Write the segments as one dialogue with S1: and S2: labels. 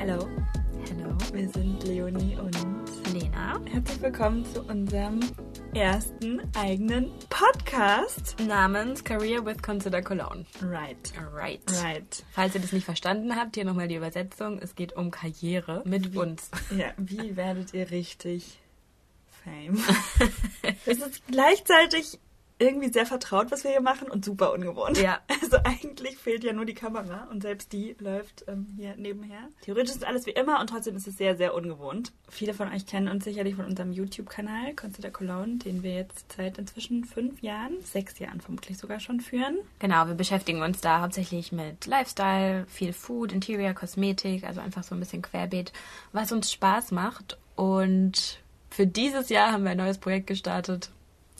S1: Hallo.
S2: Hallo, wir sind Leonie und
S1: Lena.
S2: Herzlich willkommen zu unserem ersten eigenen Podcast
S1: namens Career with Consider Cologne.
S2: Right.
S1: Right.
S2: Right.
S1: Falls ihr das nicht verstanden habt, hier nochmal die Übersetzung. Es geht um Karriere mit uns.
S2: Ja, wie werdet ihr richtig Fame? es ist gleichzeitig irgendwie sehr vertraut, was wir hier machen und super ungewohnt.
S1: Ja.
S2: Also eigentlich fehlt ja nur die Kamera und selbst die läuft ähm, hier nebenher. Theoretisch ist alles wie immer und trotzdem ist es sehr, sehr ungewohnt. Viele von euch kennen uns sicherlich von unserem YouTube-Kanal Consider Cologne, den wir jetzt seit inzwischen fünf Jahren, sechs Jahren vermutlich sogar schon führen.
S1: Genau, wir beschäftigen uns da hauptsächlich mit Lifestyle, viel Food, Interior, Kosmetik, also einfach so ein bisschen querbeet, was uns Spaß macht. Und für dieses Jahr haben wir ein neues Projekt gestartet,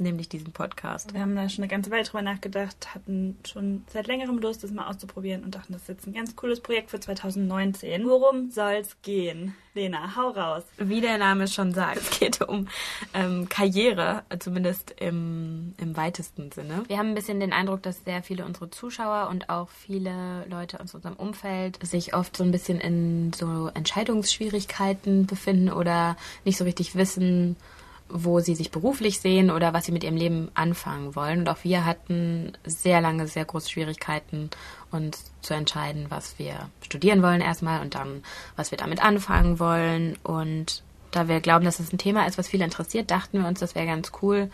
S1: nämlich diesen Podcast.
S2: Wir haben da schon eine ganze Weile drüber nachgedacht, hatten schon seit längerem Lust, das mal auszuprobieren und dachten, das ist jetzt ein ganz cooles Projekt für 2019. Worum soll's gehen? Lena, hau raus.
S1: Wie der Name schon sagt, es geht um ähm, Karriere, zumindest im, im weitesten Sinne. Wir haben ein bisschen den Eindruck, dass sehr viele unserer Zuschauer und auch viele Leute aus unserem Umfeld sich oft so ein bisschen in so Entscheidungsschwierigkeiten befinden oder nicht so richtig wissen, wo sie sich beruflich sehen oder was sie mit ihrem Leben anfangen wollen. Und auch wir hatten sehr lange, sehr große Schwierigkeiten, uns zu entscheiden, was wir studieren wollen erstmal und dann, was wir damit anfangen wollen. Und da wir glauben, dass es ein Thema ist, was viele interessiert, dachten wir uns, das wäre ganz cool,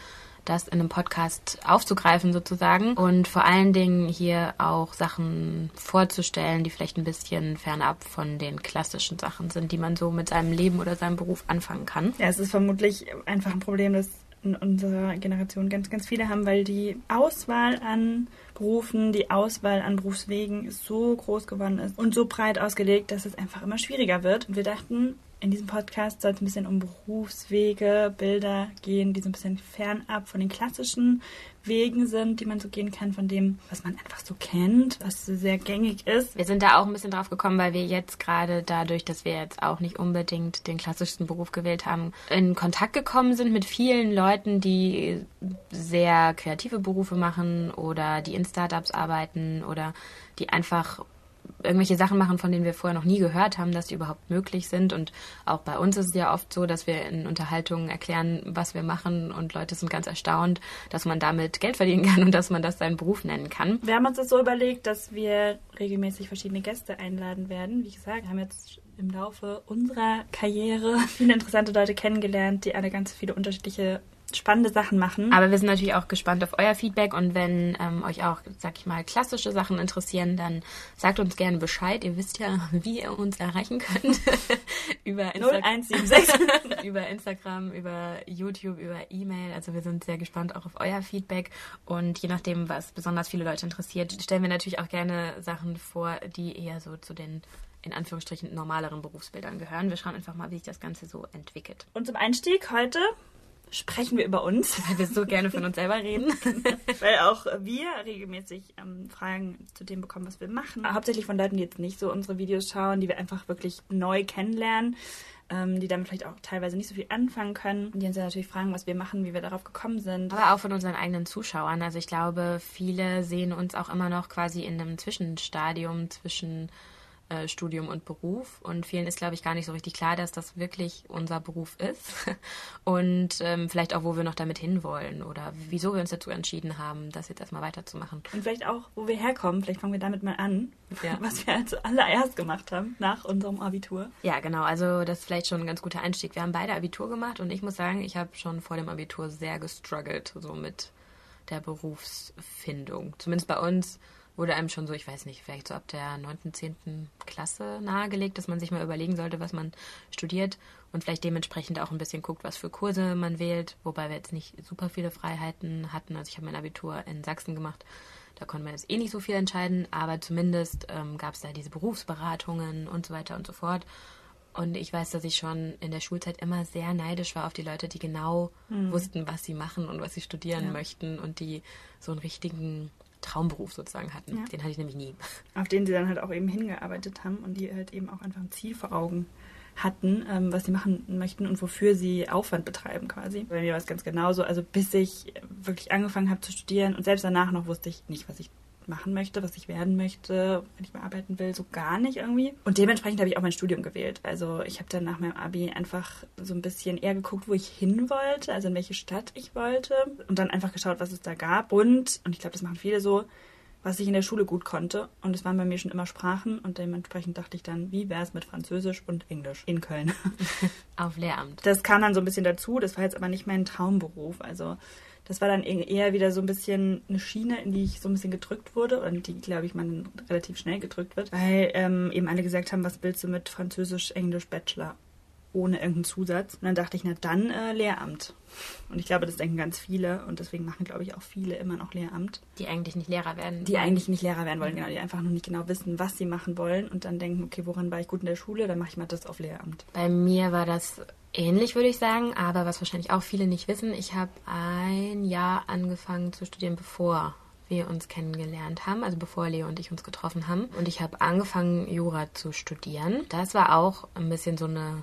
S1: das in einem Podcast aufzugreifen sozusagen und vor allen Dingen hier auch Sachen vorzustellen, die vielleicht ein bisschen fernab von den klassischen Sachen sind, die man so mit seinem Leben oder seinem Beruf anfangen kann.
S2: Ja, es ist vermutlich einfach ein Problem, das in unserer Generation ganz, ganz viele haben, weil die Auswahl an Berufen, die Auswahl an Berufswegen so groß geworden ist und so breit ausgelegt, dass es einfach immer schwieriger wird. Und wir dachten, in diesem Podcast soll es ein bisschen um Berufswege, Bilder gehen, die so ein bisschen fernab von den klassischen Wegen sind, die man so gehen kann, von dem, was man einfach so kennt, was sehr gängig ist.
S1: Wir sind da auch ein bisschen drauf gekommen, weil wir jetzt gerade dadurch, dass wir jetzt auch nicht unbedingt den klassischsten Beruf gewählt haben, in Kontakt gekommen sind mit vielen Leuten, die sehr kreative Berufe machen oder die in Startups arbeiten oder die einfach irgendwelche Sachen machen, von denen wir vorher noch nie gehört haben, dass die überhaupt möglich sind. Und auch bei uns ist es ja oft so, dass wir in Unterhaltungen erklären, was wir machen und Leute sind ganz erstaunt, dass man damit Geld verdienen kann und dass man das seinen Beruf nennen kann.
S2: Wir haben uns das so überlegt, dass wir regelmäßig verschiedene Gäste einladen werden. Wie gesagt, haben jetzt im Laufe unserer Karriere viele interessante Leute kennengelernt, die alle ganz viele unterschiedliche spannende Sachen machen.
S1: Aber wir sind natürlich auch gespannt auf euer Feedback und wenn ähm, euch auch, sag ich mal, klassische Sachen interessieren, dann sagt uns gerne Bescheid. Ihr wisst ja, wie ihr uns erreichen könnt. über, Insta
S2: 0176.
S1: über Instagram, über YouTube, über E-Mail. Also wir sind sehr gespannt auch auf euer Feedback und je nachdem, was besonders viele Leute interessiert, stellen wir natürlich auch gerne Sachen vor, die eher so zu den in Anführungsstrichen normaleren Berufsbildern gehören. Wir schauen einfach mal, wie sich das Ganze so entwickelt.
S2: Und zum Einstieg heute sprechen wir über uns.
S1: Weil wir so gerne von uns selber reden.
S2: Weil auch wir regelmäßig ähm, Fragen zu dem bekommen, was wir machen. Hauptsächlich von Leuten, die jetzt nicht so unsere Videos schauen, die wir einfach wirklich neu kennenlernen, ähm, die damit vielleicht auch teilweise nicht so viel anfangen können. Und die uns ja natürlich fragen, was wir machen, wie wir darauf gekommen sind.
S1: Aber auch von unseren eigenen Zuschauern. Also ich glaube, viele sehen uns auch immer noch quasi in einem Zwischenstadium zwischen äh, Studium und Beruf. Und vielen ist, glaube ich, gar nicht so richtig klar, dass das wirklich unser Beruf ist. Und ähm, vielleicht auch, wo wir noch damit hinwollen oder wieso wir uns dazu entschieden haben, das jetzt erstmal weiterzumachen.
S2: Und vielleicht auch, wo wir herkommen. Vielleicht fangen wir damit mal an, ja. was wir also allererst gemacht haben nach unserem Abitur.
S1: Ja, genau. Also das ist vielleicht schon ein ganz guter Einstieg. Wir haben beide Abitur gemacht und ich muss sagen, ich habe schon vor dem Abitur sehr gestruggelt, so mit der Berufsfindung. Zumindest bei uns wurde einem schon so, ich weiß nicht, vielleicht so ab der 9., 10. Klasse nahegelegt, dass man sich mal überlegen sollte, was man studiert und vielleicht dementsprechend auch ein bisschen guckt, was für Kurse man wählt, wobei wir jetzt nicht super viele Freiheiten hatten. Also ich habe mein Abitur in Sachsen gemacht, da konnte man jetzt eh nicht so viel entscheiden, aber zumindest ähm, gab es da diese Berufsberatungen und so weiter und so fort. Und ich weiß, dass ich schon in der Schulzeit immer sehr neidisch war auf die Leute, die genau mhm. wussten, was sie machen und was sie studieren ja. möchten und die so einen richtigen Traumberuf sozusagen hatten. Ja. Den hatte ich nämlich nie.
S2: Auf den sie dann halt auch eben hingearbeitet haben und die halt eben auch einfach ein Ziel vor Augen hatten, ähm, was sie machen möchten und wofür sie Aufwand betreiben quasi. Bei mir war es ganz genauso. Also bis ich wirklich angefangen habe zu studieren und selbst danach noch wusste ich nicht, was ich machen möchte, was ich werden möchte, wenn ich mal arbeiten will, so gar nicht irgendwie. Und dementsprechend habe ich auch mein Studium gewählt. Also ich habe dann nach meinem Abi einfach so ein bisschen eher geguckt, wo ich hin wollte, also in welche Stadt ich wollte und dann einfach geschaut, was es da gab. Und, und ich glaube, das machen viele so, was ich in der Schule gut konnte. Und es waren bei mir schon immer Sprachen und dementsprechend dachte ich dann, wie wäre es mit Französisch und Englisch in Köln?
S1: Auf Lehramt.
S2: Das kam dann so ein bisschen dazu. Das war jetzt aber nicht mein Traumberuf. Also das war dann eher wieder so ein bisschen eine Schiene, in die ich so ein bisschen gedrückt wurde und die, glaube ich, man relativ schnell gedrückt wird, weil ähm, eben alle gesagt haben, was willst du mit Französisch, Englisch, Bachelor? Ohne irgendeinen Zusatz. Und dann dachte ich, na dann äh, Lehramt. Und ich glaube, das denken ganz viele und deswegen machen, glaube ich, auch viele immer noch Lehramt.
S1: Die eigentlich nicht Lehrer werden.
S2: Die wollen. eigentlich nicht Lehrer werden wollen, genau. Die einfach noch nicht genau wissen, was sie machen wollen und dann denken, okay, woran war ich gut in der Schule, dann mache ich mal das auf Lehramt.
S1: Bei mir war das ähnlich, würde ich sagen, aber was wahrscheinlich auch viele nicht wissen, ich habe ein Jahr angefangen zu studieren, bevor wir uns kennengelernt haben, also bevor Leo und ich uns getroffen haben. Und ich habe angefangen, Jura zu studieren. Das war auch ein bisschen so eine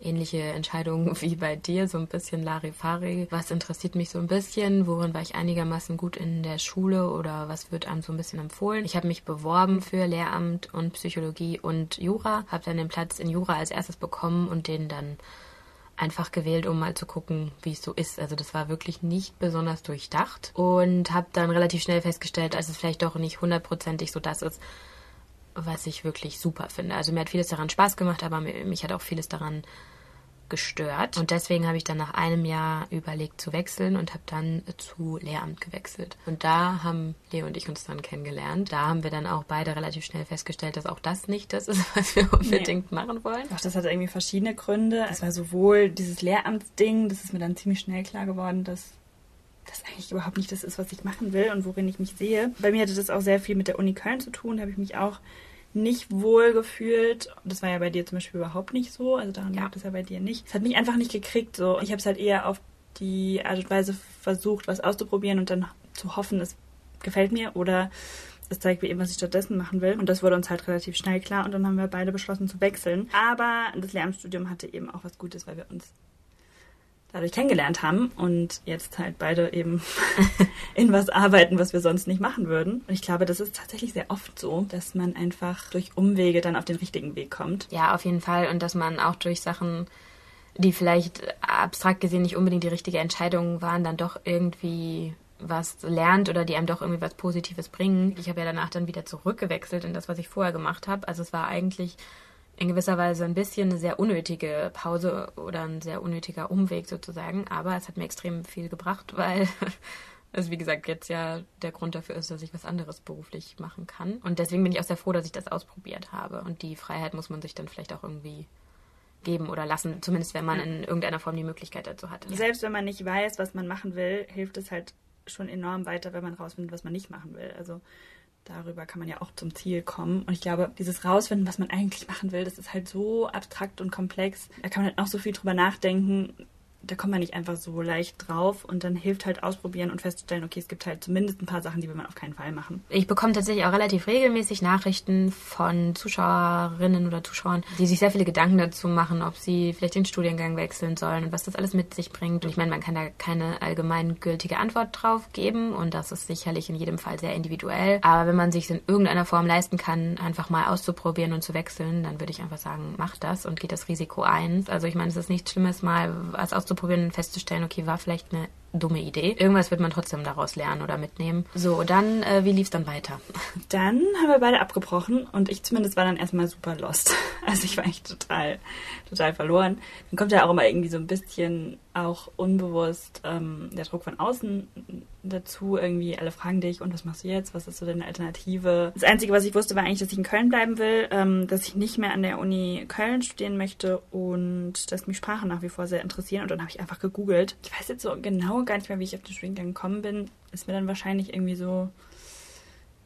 S1: ähnliche Entscheidungen wie bei dir, so ein bisschen Larifari. Was interessiert mich so ein bisschen? Worin war ich einigermaßen gut in der Schule oder was wird einem so ein bisschen empfohlen? Ich habe mich beworben für Lehramt und Psychologie und Jura, habe dann den Platz in Jura als erstes bekommen und den dann einfach gewählt, um mal zu gucken, wie es so ist. Also das war wirklich nicht besonders durchdacht und habe dann relativ schnell festgestellt, dass es vielleicht doch nicht hundertprozentig so das ist, was ich wirklich super finde. Also mir hat vieles daran Spaß gemacht, aber mich hat auch vieles daran gestört. Und deswegen habe ich dann nach einem Jahr überlegt zu wechseln und habe dann zu Lehramt gewechselt. Und da haben Leo und ich uns dann kennengelernt. Da haben wir dann auch beide relativ schnell festgestellt, dass auch das nicht das ist, was wir unbedingt nee. machen wollen.
S2: Ach, das hat irgendwie verschiedene Gründe. Es war sowohl dieses Lehramtsding, das ist mir dann ziemlich schnell klar geworden, dass das eigentlich überhaupt nicht das ist, was ich machen will und worin ich mich sehe. Bei mir hatte das auch sehr viel mit der Uni Köln zu tun. Da habe ich mich auch nicht wohl gefühlt. Das war ja bei dir zum Beispiel überhaupt nicht so. Also daran ja. lag es ja bei dir nicht. Es hat mich einfach nicht gekriegt. So. Ich habe es halt eher auf die Art und Weise versucht, was auszuprobieren und dann zu hoffen, es gefällt mir oder es zeigt mir eben, was ich stattdessen machen will. Und das wurde uns halt relativ schnell klar und dann haben wir beide beschlossen zu wechseln. Aber das Lehramtsstudium hatte eben auch was Gutes, weil wir uns dadurch kennengelernt haben und jetzt halt beide eben in was arbeiten, was wir sonst nicht machen würden. Und ich glaube, das ist tatsächlich sehr oft so, dass man einfach durch Umwege dann auf den richtigen Weg kommt.
S1: Ja, auf jeden Fall. Und dass man auch durch Sachen, die vielleicht abstrakt gesehen nicht unbedingt die richtige Entscheidung waren, dann doch irgendwie was lernt oder die einem doch irgendwie was Positives bringen. Ich habe ja danach dann wieder zurückgewechselt in das, was ich vorher gemacht habe. Also es war eigentlich in gewisser Weise ein bisschen eine sehr unnötige Pause oder ein sehr unnötiger Umweg sozusagen. Aber es hat mir extrem viel gebracht, weil es, wie gesagt, jetzt ja der Grund dafür ist, dass ich was anderes beruflich machen kann. Und deswegen bin ich auch sehr froh, dass ich das ausprobiert habe. Und die Freiheit muss man sich dann vielleicht auch irgendwie geben oder lassen, zumindest wenn man in irgendeiner Form die Möglichkeit dazu hat.
S2: Selbst wenn man nicht weiß, was man machen will, hilft es halt schon enorm weiter, wenn man rausfindet, was man nicht machen will. Also darüber kann man ja auch zum Ziel kommen. Und ich glaube, dieses Rausfinden, was man eigentlich machen will, das ist halt so abstrakt und komplex. Da kann man halt noch so viel drüber nachdenken da kommt man nicht einfach so leicht drauf und dann hilft halt ausprobieren und festzustellen, okay, es gibt halt zumindest ein paar Sachen, die will man auf keinen Fall machen.
S1: Ich bekomme tatsächlich auch relativ regelmäßig Nachrichten von Zuschauerinnen oder Zuschauern, die sich sehr viele Gedanken dazu machen, ob sie vielleicht den Studiengang wechseln sollen und was das alles mit sich bringt. Und ich meine, man kann da keine allgemeingültige Antwort drauf geben und das ist sicherlich in jedem Fall sehr individuell. Aber wenn man sich in irgendeiner Form leisten kann, einfach mal auszuprobieren und zu wechseln, dann würde ich einfach sagen, mach das und geht das Risiko ein. Also ich meine, es ist nichts Schlimmes, mal was auszuprobieren auszuprobieren und festzustellen, okay, war vielleicht eine dumme Idee. Irgendwas wird man trotzdem daraus lernen oder mitnehmen. So, dann, äh, wie lief es dann weiter?
S2: Dann haben wir beide abgebrochen und ich zumindest war dann erstmal super lost. Also ich war echt total, total verloren. Dann kommt ja auch immer irgendwie so ein bisschen auch unbewusst ähm, der Druck von außen dazu. Irgendwie alle fragen dich, und was machst du jetzt? Was ist so deine Alternative? Das Einzige, was ich wusste, war eigentlich, dass ich in Köln bleiben will, ähm, dass ich nicht mehr an der Uni Köln studieren möchte und dass mich Sprachen nach wie vor sehr interessieren. Und dann habe ich einfach gegoogelt. Ich weiß jetzt so genau gar nicht mehr, wie ich auf den Studiengang gekommen bin. Ist mir dann wahrscheinlich irgendwie so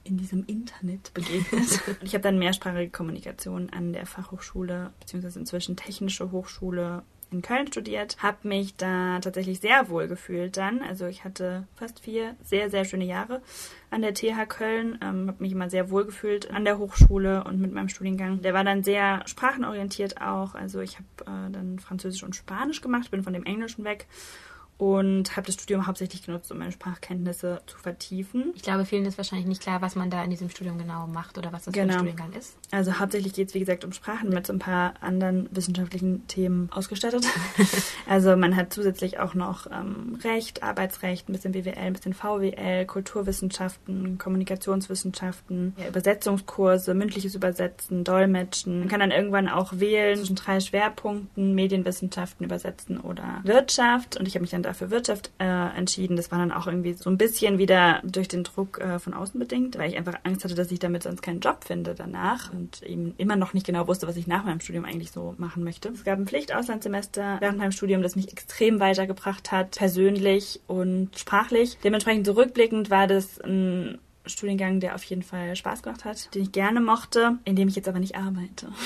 S2: in diesem Internet begegnet. ich habe dann mehrsprachige Kommunikation an der Fachhochschule, beziehungsweise inzwischen Technische Hochschule in Köln studiert, habe mich da tatsächlich sehr wohl gefühlt dann. Also ich hatte fast vier sehr, sehr schöne Jahre an der TH Köln, ähm, habe mich immer sehr wohl gefühlt an der Hochschule und mit meinem Studiengang. Der war dann sehr sprachenorientiert auch. Also ich habe äh, dann Französisch und Spanisch gemacht, bin von dem Englischen weg und habe das Studium hauptsächlich genutzt, um meine Sprachkenntnisse zu vertiefen.
S1: Ich glaube, vielen ist wahrscheinlich nicht klar, was man da in diesem Studium genau macht oder was das genau. für ein genau. Studiengang ist.
S2: Also hauptsächlich geht es, wie gesagt, um Sprachen mit so ein paar anderen wissenschaftlichen Themen ausgestattet. also man hat zusätzlich auch noch ähm, Recht, Arbeitsrecht, ein bisschen BWL, ein bisschen VWL, Kulturwissenschaften, Kommunikationswissenschaften, ja, Übersetzungskurse, mündliches Übersetzen, Dolmetschen. Man kann dann irgendwann auch wählen zwischen drei Schwerpunkten, Medienwissenschaften, Übersetzen oder Wirtschaft. Und ich habe mich dann dafür Wirtschaft äh, entschieden. Das war dann auch irgendwie so ein bisschen wieder durch den Druck äh, von außen bedingt, weil ich einfach Angst hatte, dass ich damit sonst keinen Job finde danach und eben immer noch nicht genau wusste, was ich nach meinem Studium eigentlich so machen möchte. Es gab ein Pflichtauslandssemester während meinem Studium, das mich extrem weitergebracht hat, persönlich und sprachlich. Dementsprechend zurückblickend war das ein Studiengang, der auf jeden Fall Spaß gemacht hat, den ich gerne mochte, in dem ich jetzt aber nicht arbeite.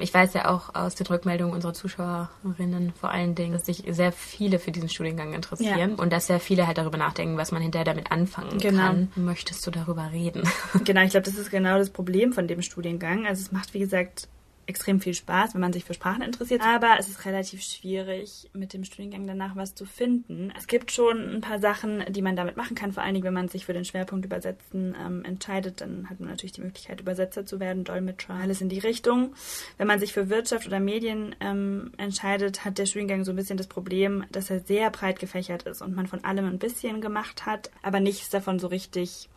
S1: Ich weiß ja auch aus den Rückmeldungen unserer Zuschauerinnen vor allen Dingen, dass sich sehr viele für diesen Studiengang interessieren ja. und dass sehr viele halt darüber nachdenken, was man hinterher damit anfangen genau. kann. Möchtest du darüber reden?
S2: Genau, ich glaube, das ist genau das Problem von dem Studiengang. Also es macht, wie gesagt, extrem viel Spaß, wenn man sich für Sprachen interessiert. Aber es ist relativ schwierig, mit dem Studiengang danach was zu finden. Es gibt schon ein paar Sachen, die man damit machen kann. Vor allen Dingen, wenn man sich für den Schwerpunkt Übersetzen ähm, entscheidet, dann hat man natürlich die Möglichkeit, Übersetzer zu werden, Dolmetscher, alles in die Richtung. Wenn man sich für Wirtschaft oder Medien ähm, entscheidet, hat der Studiengang so ein bisschen das Problem, dass er sehr breit gefächert ist und man von allem ein bisschen gemacht hat, aber nichts davon so richtig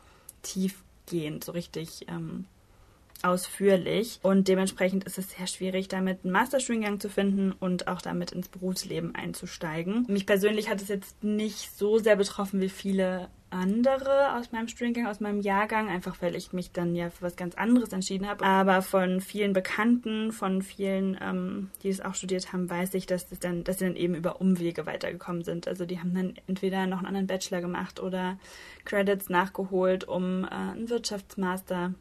S2: tiefgehend, so richtig ähm, ausführlich und dementsprechend ist es sehr schwierig, damit einen Masterstudiengang zu finden und auch damit ins Berufsleben einzusteigen. Mich persönlich hat es jetzt nicht so sehr betroffen wie viele andere aus meinem Studiengang, aus meinem Jahrgang, einfach weil ich mich dann ja für was ganz anderes entschieden habe. Aber von vielen Bekannten, von vielen, ähm, die es auch studiert haben, weiß ich, dass, das dann, dass sie dann eben über Umwege weitergekommen sind. Also die haben dann entweder noch einen anderen Bachelor gemacht oder Credits nachgeholt, um äh, einen Wirtschaftsmaster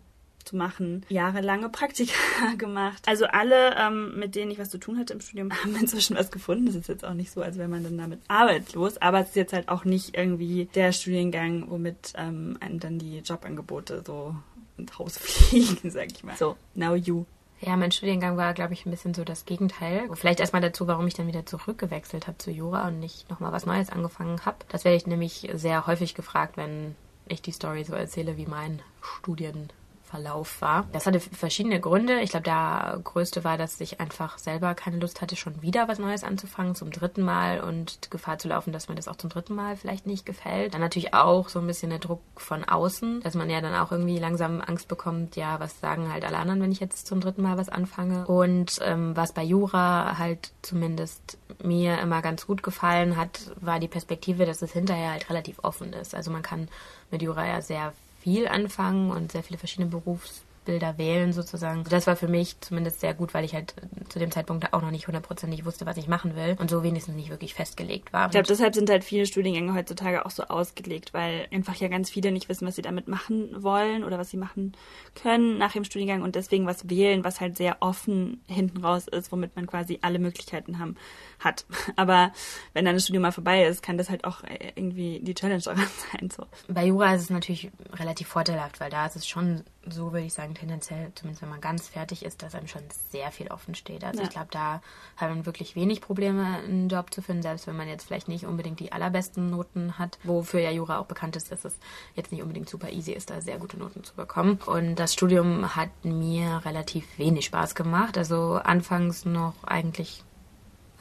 S2: zu machen, jahrelange Praktika gemacht. Also alle, ähm, mit denen ich was zu tun hatte im Studium, haben inzwischen was gefunden. Das ist jetzt auch nicht so, als wäre man dann damit arbeitslos, aber es ist jetzt halt auch nicht irgendwie der Studiengang, womit ähm, einem dann die Jobangebote so ins Haus fliegen, sag ich mal. So, now you.
S1: Ja, mein Studiengang war, glaube ich, ein bisschen so das Gegenteil. Vielleicht erstmal dazu, warum ich dann wieder zurückgewechselt habe zu Jura und nicht nochmal was Neues angefangen habe. Das werde ich nämlich sehr häufig gefragt, wenn ich die Story so erzähle, wie mein Studien Verlauf war. Das hatte verschiedene Gründe. Ich glaube, der größte war, dass ich einfach selber keine Lust hatte, schon wieder was Neues anzufangen, zum dritten Mal und Gefahr zu laufen, dass mir das auch zum dritten Mal vielleicht nicht gefällt. Dann natürlich auch so ein bisschen der Druck von außen, dass man ja dann auch irgendwie langsam Angst bekommt, ja, was sagen halt alle anderen, wenn ich jetzt zum dritten Mal was anfange. Und ähm, was bei Jura halt zumindest mir immer ganz gut gefallen hat, war die Perspektive, dass es hinterher halt relativ offen ist. Also man kann mit Jura ja sehr viel anfangen und sehr viele verschiedene Berufsbilder wählen sozusagen. Das war für mich zumindest sehr gut, weil ich halt zu dem Zeitpunkt auch noch nicht hundertprozentig wusste, was ich machen will und so wenigstens nicht wirklich festgelegt war.
S2: Ich glaube, deshalb sind halt viele Studiengänge heutzutage auch so ausgelegt, weil einfach ja ganz viele nicht wissen, was sie damit machen wollen oder was sie machen können nach dem Studiengang und deswegen was wählen, was halt sehr offen hinten raus ist, womit man quasi alle Möglichkeiten haben hat. Aber wenn dann das Studium mal vorbei ist, kann das halt auch äh, irgendwie die Challenge daran sein. So.
S1: Bei Jura ist es natürlich relativ vorteilhaft, weil da ist es schon so, würde ich sagen, tendenziell, zumindest wenn man ganz fertig ist, dass einem schon sehr viel offen steht. Also ja. ich glaube, da hat man wirklich wenig Probleme, einen Job zu finden, selbst wenn man jetzt vielleicht nicht unbedingt die allerbesten Noten hat, wofür ja Jura auch bekannt ist, dass es jetzt nicht unbedingt super easy ist, da sehr gute Noten zu bekommen. Und das Studium hat mir relativ wenig Spaß gemacht. Also anfangs noch eigentlich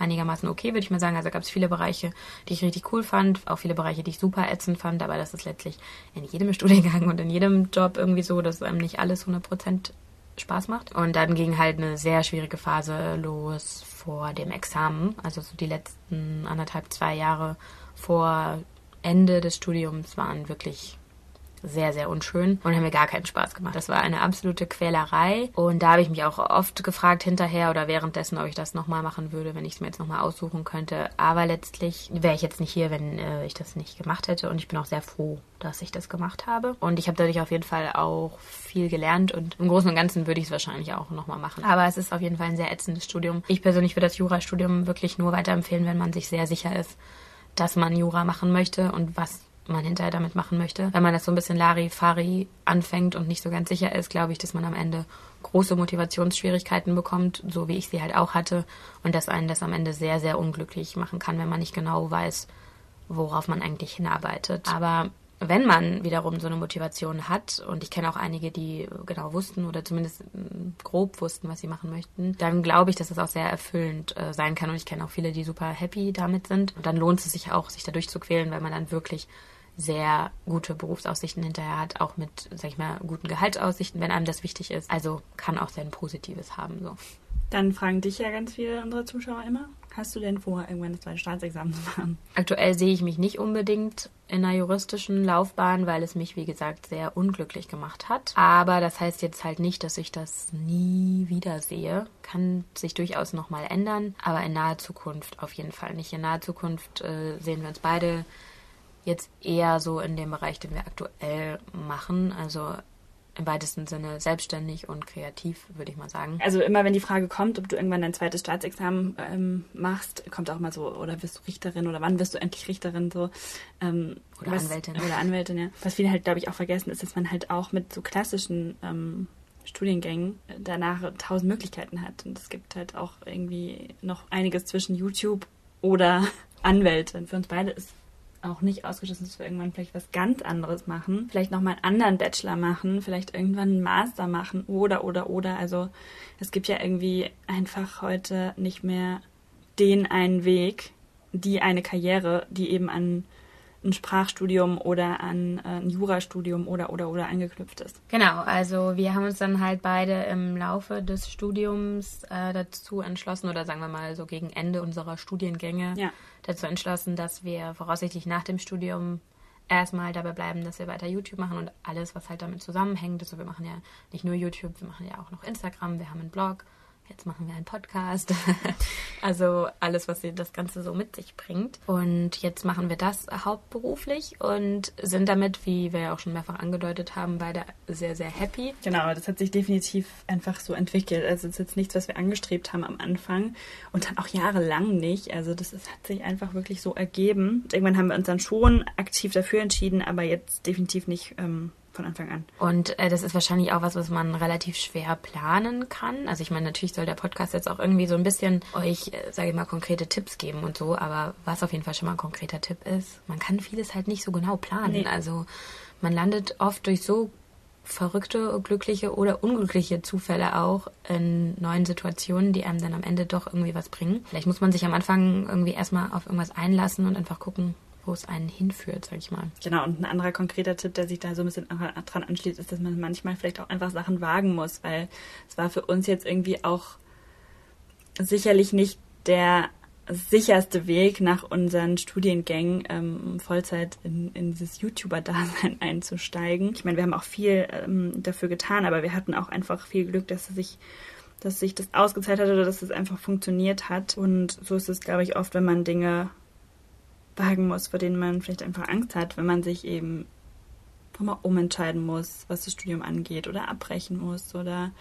S1: einigermaßen okay, würde ich mal sagen. Also gab es viele Bereiche, die ich richtig cool fand, auch viele Bereiche, die ich super ätzend fand, aber das ist letztlich in jedem Studiengang und in jedem Job irgendwie so, dass einem nicht alles 100% Spaß macht. Und dann ging halt eine sehr schwierige Phase los vor dem Examen, also so die letzten anderthalb, zwei Jahre vor Ende des Studiums waren wirklich sehr, sehr unschön und haben mir gar keinen Spaß gemacht. Das war eine absolute Quälerei und da habe ich mich auch oft gefragt hinterher oder währenddessen, ob ich das nochmal machen würde, wenn ich es mir jetzt nochmal aussuchen könnte. Aber letztlich wäre ich jetzt nicht hier, wenn äh, ich das nicht gemacht hätte und ich bin auch sehr froh, dass ich das gemacht habe. Und ich habe dadurch auf jeden Fall auch viel gelernt und im Großen und Ganzen würde ich es wahrscheinlich auch nochmal machen. Aber es ist auf jeden Fall ein sehr ätzendes Studium. Ich persönlich würde das Jurastudium wirklich nur weiterempfehlen, wenn man sich sehr sicher ist, dass man Jura machen möchte und was man hinterher damit machen möchte. Wenn man das so ein bisschen Larifari anfängt und nicht so ganz sicher ist, glaube ich, dass man am Ende große Motivationsschwierigkeiten bekommt, so wie ich sie halt auch hatte, und dass einen das am Ende sehr, sehr unglücklich machen kann, wenn man nicht genau weiß, worauf man eigentlich hinarbeitet. Aber wenn man wiederum so eine Motivation hat, und ich kenne auch einige, die genau wussten oder zumindest mm, grob wussten, was sie machen möchten, dann glaube ich, dass das auch sehr erfüllend äh, sein kann. Und ich kenne auch viele, die super happy damit sind. Und dann lohnt es sich auch, sich dadurch zu quälen, weil man dann wirklich sehr gute Berufsaussichten hinterher hat, auch mit, sag ich mal, guten Gehaltsaussichten, wenn einem das wichtig ist. Also kann auch sehr ein Positives haben. So.
S2: Dann fragen dich ja ganz viele unserer Zuschauer immer, hast du denn vor, irgendwann das zweite Staatsexamen zu machen?
S1: Aktuell sehe ich mich nicht unbedingt in einer juristischen Laufbahn, weil es mich, wie gesagt, sehr unglücklich gemacht hat. Aber das heißt jetzt halt nicht, dass ich das nie wieder sehe. Kann sich durchaus nochmal ändern, aber in naher Zukunft auf jeden Fall nicht. In naher Zukunft äh, sehen wir uns beide jetzt eher so in dem Bereich, den wir aktuell machen. Also im weitesten Sinne selbstständig und kreativ, würde ich mal sagen.
S2: Also immer wenn die Frage kommt, ob du irgendwann dein zweites Staatsexamen ähm, machst, kommt auch mal so, oder wirst du Richterin oder wann wirst du endlich Richterin so. Ähm,
S1: oder was, Anwältin.
S2: Oder Anwältin, ja. Was viele halt, glaube ich, auch vergessen, ist, dass man halt auch mit so klassischen ähm, Studiengängen danach tausend Möglichkeiten hat. Und es gibt halt auch irgendwie noch einiges zwischen YouTube oder Anwältin. Für uns beide ist auch nicht ausgeschlossen, dass wir irgendwann vielleicht was ganz anderes machen. Vielleicht nochmal einen anderen Bachelor machen, vielleicht irgendwann einen Master machen oder, oder, oder. Also es gibt ja irgendwie einfach heute nicht mehr den einen Weg, die eine Karriere, die eben an ein Sprachstudium oder an äh, ein Jurastudium oder oder oder angeknüpft ist.
S1: Genau, also wir haben uns dann halt beide im Laufe des Studiums äh, dazu entschlossen oder sagen wir mal so gegen Ende unserer Studiengänge ja. dazu entschlossen, dass wir voraussichtlich nach dem Studium erstmal dabei bleiben, dass wir weiter YouTube machen und alles, was halt damit zusammenhängt. Also wir machen ja nicht nur YouTube, wir machen ja auch noch Instagram, wir haben einen Blog jetzt machen wir einen Podcast. also alles, was das Ganze so mit sich bringt. Und jetzt machen wir das hauptberuflich und sind damit, wie wir ja auch schon mehrfach angedeutet haben, beide sehr, sehr happy.
S2: Genau, das hat sich definitiv einfach so entwickelt. Also es ist jetzt nichts, was wir angestrebt haben am Anfang und dann auch jahrelang nicht. Also das ist, hat sich einfach wirklich so ergeben. Irgendwann haben wir uns dann schon aktiv dafür entschieden, aber jetzt definitiv nicht ähm, von Anfang an.
S1: Und äh, das ist wahrscheinlich auch was, was man relativ schwer planen kann. Also ich meine, natürlich soll der Podcast jetzt auch irgendwie so ein bisschen euch, äh, sage ich mal, konkrete Tipps geben und so. Aber was auf jeden Fall schon mal ein konkreter Tipp ist, man kann vieles halt nicht so genau planen. Nee. Also man landet oft durch so verrückte, glückliche oder unglückliche Zufälle auch in neuen Situationen, die einem dann am Ende doch irgendwie was bringen. Vielleicht muss man sich am Anfang irgendwie erstmal auf irgendwas einlassen und einfach gucken, wo es einen hinführt, sag ich mal.
S2: Genau, und ein anderer konkreter Tipp, der sich da so ein bisschen dran anschließt, ist, dass man manchmal vielleicht auch einfach Sachen wagen muss, weil es war für uns jetzt irgendwie auch sicherlich nicht der sicherste Weg nach unseren Studiengängen ähm, Vollzeit in, in dieses YouTuber-Dasein einzusteigen. Ich meine, wir haben auch viel ähm, dafür getan, aber wir hatten auch einfach viel Glück, dass sich dass sich das ausgezahlt hat oder dass es einfach funktioniert hat. Und so ist es, glaube ich, oft, wenn man Dinge wagen muss, vor denen man vielleicht einfach Angst hat, wenn man sich eben nochmal umentscheiden muss, was das Studium angeht oder abbrechen muss oder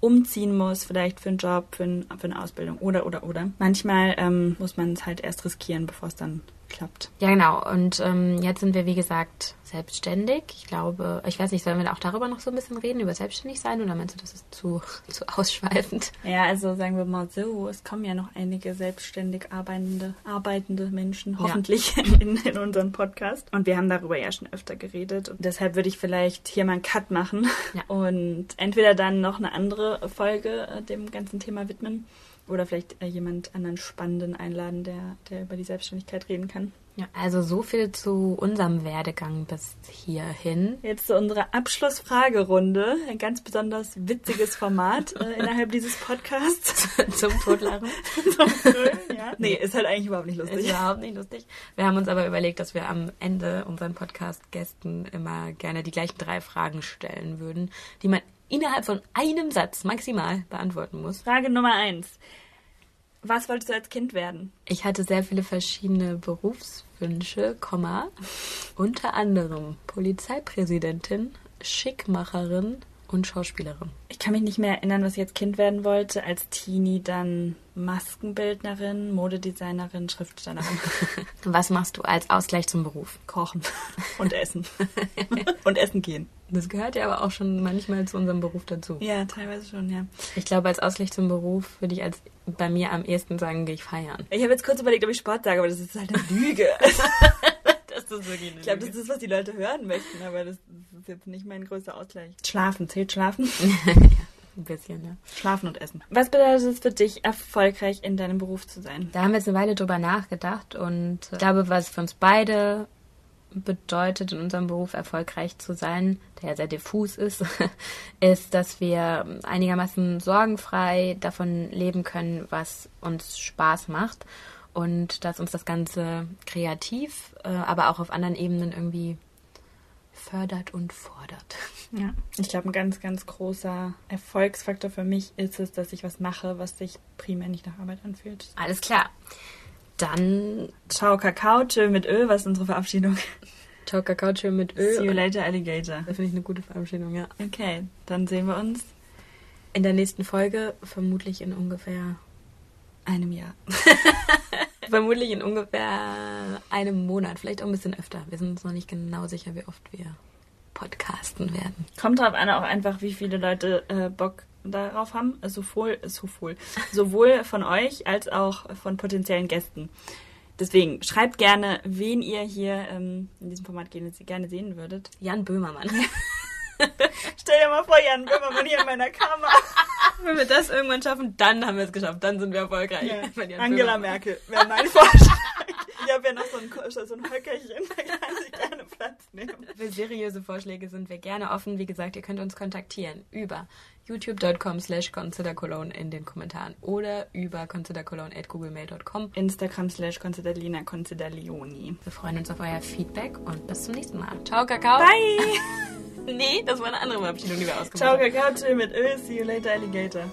S2: umziehen muss, vielleicht für einen Job, für, ein, für eine Ausbildung oder, oder, oder. Manchmal ähm, muss man es halt erst riskieren, bevor es dann klappt.
S1: Ja, genau. Und ähm, jetzt sind wir, wie gesagt, selbstständig. Ich glaube, ich weiß nicht, sollen wir auch darüber noch so ein bisschen reden, über selbstständig sein oder meinst du, das ist zu, zu ausschweifend?
S2: Ja, also sagen wir mal so, es kommen ja noch einige selbstständig arbeitende, arbeitende Menschen, hoffentlich, ja. in, in unseren Podcast. Und wir haben darüber ja schon öfter geredet. Und deshalb würde ich vielleicht hier mal einen Cut machen ja. und entweder dann noch eine andere Folge äh, dem ganzen Thema widmen oder vielleicht äh, jemand anderen Spannenden einladen, der, der über die Selbstständigkeit reden kann.
S1: Ja, also so viel zu unserem Werdegang bis hierhin.
S2: Jetzt zu unserer Abschlussfragerunde. Ein ganz besonders witziges Format äh, innerhalb dieses Podcasts.
S1: Zum Totlachen.
S2: Zum Grün, ja. Nee, ist halt eigentlich überhaupt nicht lustig.
S1: Ist überhaupt nicht lustig. Wir haben uns aber überlegt, dass wir am Ende unseren Podcast-Gästen immer gerne die gleichen drei Fragen stellen würden, die man innerhalb von einem Satz maximal beantworten muss.
S2: Frage Nummer eins. Was wolltest du als Kind werden?
S1: Ich hatte sehr viele verschiedene Berufswünsche, Komma, unter anderem Polizeipräsidentin, Schickmacherin und Schauspielerin.
S2: Ich kann mich nicht mehr erinnern, was ich als Kind werden wollte. Als Teenie dann Maskenbildnerin, Modedesignerin, Schriftstellerin.
S1: was machst du als Ausgleich zum Beruf?
S2: Kochen und Essen. und Essen gehen.
S1: Das gehört ja aber auch schon manchmal zu unserem Beruf dazu.
S2: Ja, teilweise schon, ja.
S1: Ich glaube, als Ausgleich zum Beruf würde ich als bei mir am ehesten sagen, gehe ich feiern.
S2: Ich habe jetzt kurz überlegt, ob ich Sport sage, aber das ist halt eine Lüge. Ich glaube, das ist, was die Leute hören möchten, aber das ist jetzt nicht mein größter Ausgleich. Schlafen, zählt Schlafen?
S1: Ein bisschen, ja.
S2: Schlafen und Essen. Was bedeutet es für dich, erfolgreich in deinem Beruf zu sein?
S1: Da haben wir jetzt eine Weile drüber nachgedacht und ich glaube, was für uns beide bedeutet, in unserem Beruf erfolgreich zu sein, der ja sehr diffus ist, ist, dass wir einigermaßen sorgenfrei davon leben können, was uns Spaß macht und dass uns das Ganze kreativ, äh, aber auch auf anderen Ebenen irgendwie fördert und fordert.
S2: Ja. Ich glaube, ein ganz, ganz großer Erfolgsfaktor für mich ist es, dass ich was mache, was sich primär nicht nach Arbeit anfühlt.
S1: Alles klar. Dann
S2: Ciao Kakao, chill mit Öl, was ist unsere Verabschiedung?
S1: Ciao Kakao Chill mit Öl.
S2: See you later, Alligator.
S1: Das finde ich eine gute Verabschiedung, ja.
S2: Okay, dann sehen wir uns
S1: In der nächsten Folge, vermutlich in ungefähr
S2: einem Jahr.
S1: Vermutlich in ungefähr einem Monat, vielleicht auch ein bisschen öfter. Wir sind uns noch nicht genau sicher, wie oft wir podcasten werden.
S2: Kommt drauf an, auch einfach, wie viele Leute äh, Bock darauf haben. Sowohl, sowohl, sowohl von euch als auch von potenziellen Gästen. Deswegen schreibt gerne, wen ihr hier ähm, in diesem Format gerne, gerne sehen würdet.
S1: Jan Böhmermann.
S2: Stell dir mal vor, Jan Böhmermann hier in meiner Kamera.
S1: Wenn wir das irgendwann schaffen, dann haben wir es geschafft. Dann sind wir erfolgreich. Jan
S2: Angela
S1: Böhmermann-
S2: Merkel wäre mein Vorschlag. Ich habe ja noch so ein, so ein Höckerchen, da kann sie gerne Platz nehmen.
S1: Für seriöse Vorschläge sind wir gerne offen. Wie gesagt, ihr könnt uns kontaktieren über youtube.com slash considercologne in den Kommentaren oder über considercologne at googlemail.com.
S2: Instagram slash Considerlina Considerlioni.
S1: Wir freuen uns auf euer Feedback und bis zum nächsten Mal. Ciao, Kakao.
S2: Bye!
S1: Nee, das war eine andere Verabschiedung, die wir ausgemacht
S2: Ciao
S1: haben.
S2: Kakao, chill mit Öl, see you later, Alligator.